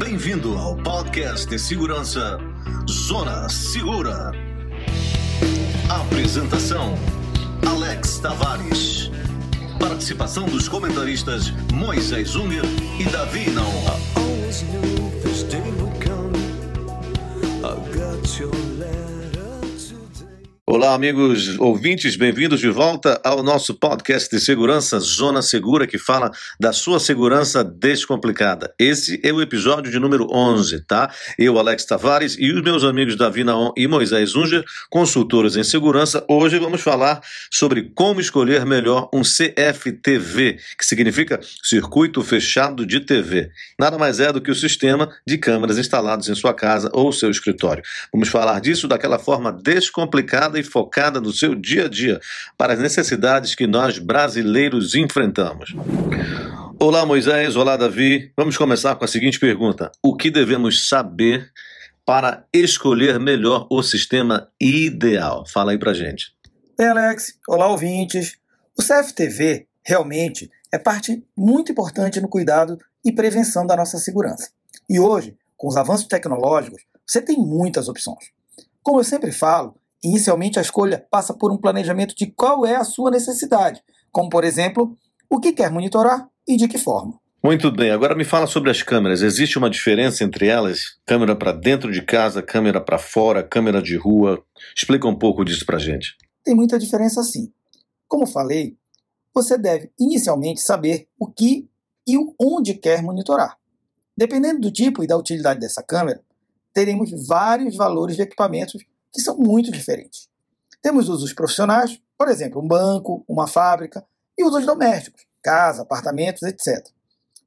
Bem-vindo ao podcast de segurança Zona Segura. Apresentação: Alex Tavares. Participação dos comentaristas Moisés Unger e Davi Naon. Olá, amigos ouvintes, bem-vindos de volta ao nosso podcast de segurança Zona Segura, que fala da sua segurança descomplicada. Esse é o episódio de número 11, tá? Eu, Alex Tavares, e os meus amigos Davi Naon e Moisés Unger, consultores em segurança, hoje vamos falar sobre como escolher melhor um CFTV, que significa Circuito Fechado de TV. Nada mais é do que o sistema de câmeras instalados em sua casa ou seu escritório. Vamos falar disso daquela forma descomplicada e focada no seu dia a dia, para as necessidades que nós brasileiros enfrentamos. Olá, Moisés. Olá, Davi. Vamos começar com a seguinte pergunta: O que devemos saber para escolher melhor o sistema ideal? Fala aí pra gente. Bem, Alex. Olá, ouvintes. O CFTV realmente é parte muito importante no cuidado e prevenção da nossa segurança. E hoje, com os avanços tecnológicos, você tem muitas opções. Como eu sempre falo, Inicialmente, a escolha passa por um planejamento de qual é a sua necessidade, como, por exemplo, o que quer monitorar e de que forma. Muito bem, agora me fala sobre as câmeras. Existe uma diferença entre elas? Câmera para dentro de casa, câmera para fora, câmera de rua? Explica um pouco disso para gente. Tem muita diferença sim. Como falei, você deve inicialmente saber o que e onde quer monitorar. Dependendo do tipo e da utilidade dessa câmera, teremos vários valores de equipamentos que são muito diferentes. Temos usos profissionais, por exemplo, um banco, uma fábrica, e usos domésticos, casa, apartamentos, etc.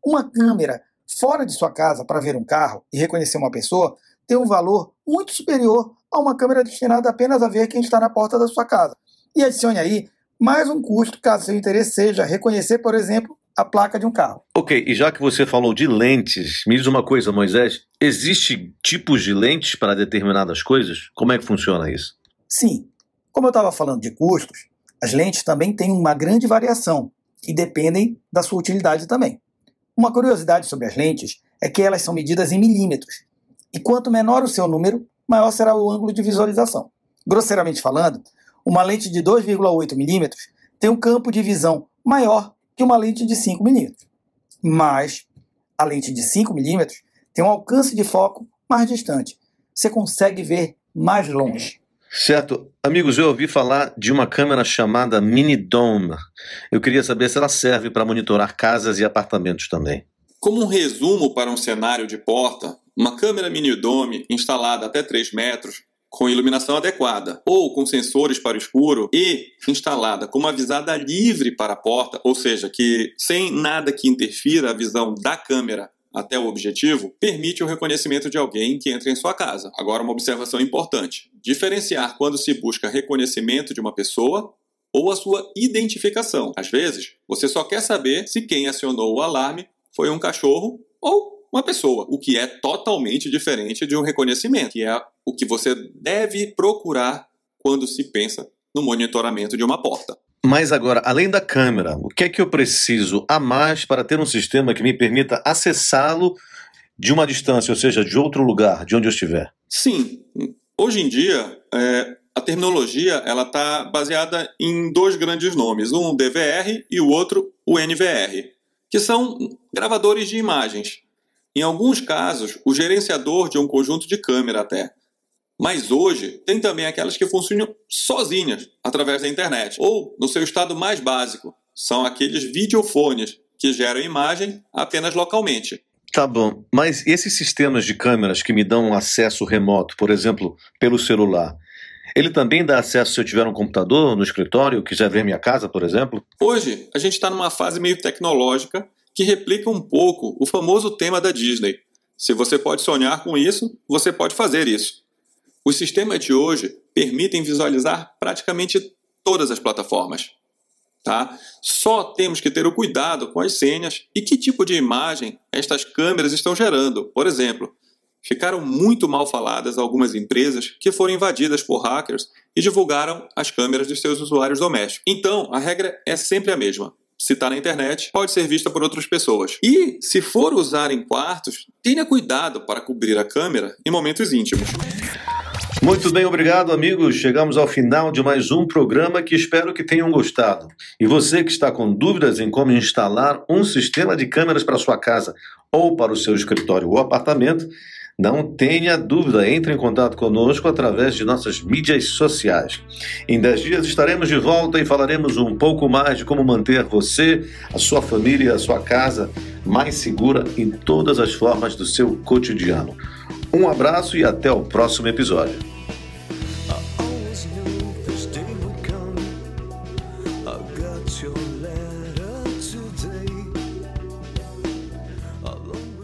Uma câmera fora de sua casa para ver um carro e reconhecer uma pessoa tem um valor muito superior a uma câmera destinada apenas a ver quem está na porta da sua casa. E adicione aí mais um custo caso seu interesse seja reconhecer, por exemplo, a placa de um carro. Ok, e já que você falou de lentes, me diz uma coisa, Moisés: existe tipos de lentes para determinadas coisas? Como é que funciona isso? Sim. Como eu estava falando de custos, as lentes também têm uma grande variação e dependem da sua utilidade também. Uma curiosidade sobre as lentes é que elas são medidas em milímetros, e quanto menor o seu número, maior será o ângulo de visualização. Grosseiramente falando, uma lente de 2,8 milímetros tem um campo de visão maior que uma lente de 5 milímetros. Mas a lente de 5 milímetros tem um alcance de foco mais distante. Você consegue ver mais longe. Certo. Amigos, eu ouvi falar de uma câmera chamada Mini Dome. Eu queria saber se ela serve para monitorar casas e apartamentos também. Como um resumo para um cenário de porta, uma câmera Mini Dome instalada até 3 metros com iluminação adequada ou com sensores para o escuro e instalada com uma visada livre para a porta, ou seja, que sem nada que interfira a visão da câmera até o objetivo, permite o reconhecimento de alguém que entra em sua casa. Agora, uma observação importante: diferenciar quando se busca reconhecimento de uma pessoa ou a sua identificação. Às vezes, você só quer saber se quem acionou o alarme foi um cachorro ou uma pessoa, o que é totalmente diferente de um reconhecimento, que é o que você deve procurar quando se pensa no monitoramento de uma porta. Mas agora, além da câmera, o que é que eu preciso a mais para ter um sistema que me permita acessá-lo de uma distância, ou seja, de outro lugar, de onde eu estiver? Sim. Hoje em dia, é, a terminologia ela está baseada em dois grandes nomes, um DVR e o outro o NVR, que são gravadores de imagens. Em alguns casos, o gerenciador de um conjunto de câmera até. Mas hoje tem também aquelas que funcionam sozinhas, através da internet, ou no seu estado mais básico, são aqueles videofones que geram imagem apenas localmente. Tá bom, mas esses sistemas de câmeras que me dão acesso remoto, por exemplo, pelo celular, ele também dá acesso se eu tiver um computador no escritório, quiser ver minha casa, por exemplo? Hoje, a gente está numa fase meio tecnológica que replica um pouco o famoso tema da Disney. Se você pode sonhar com isso, você pode fazer isso. Os sistemas de hoje permitem visualizar praticamente todas as plataformas. Tá? Só temos que ter o cuidado com as senhas e que tipo de imagem estas câmeras estão gerando. Por exemplo, ficaram muito mal faladas algumas empresas que foram invadidas por hackers e divulgaram as câmeras de seus usuários domésticos. Então, a regra é sempre a mesma se está na internet, pode ser vista por outras pessoas. E, se for usar em quartos, tenha cuidado para cobrir a câmera em momentos íntimos. Muito bem, obrigado, amigos. Chegamos ao final de mais um programa que espero que tenham gostado. E você que está com dúvidas em como instalar um sistema de câmeras para sua casa ou para o seu escritório ou apartamento, não tenha dúvida, entre em contato conosco através de nossas mídias sociais. Em 10 dias estaremos de volta e falaremos um pouco mais de como manter você, a sua família e a sua casa mais segura em todas as formas do seu cotidiano. Um abraço e até o próximo episódio.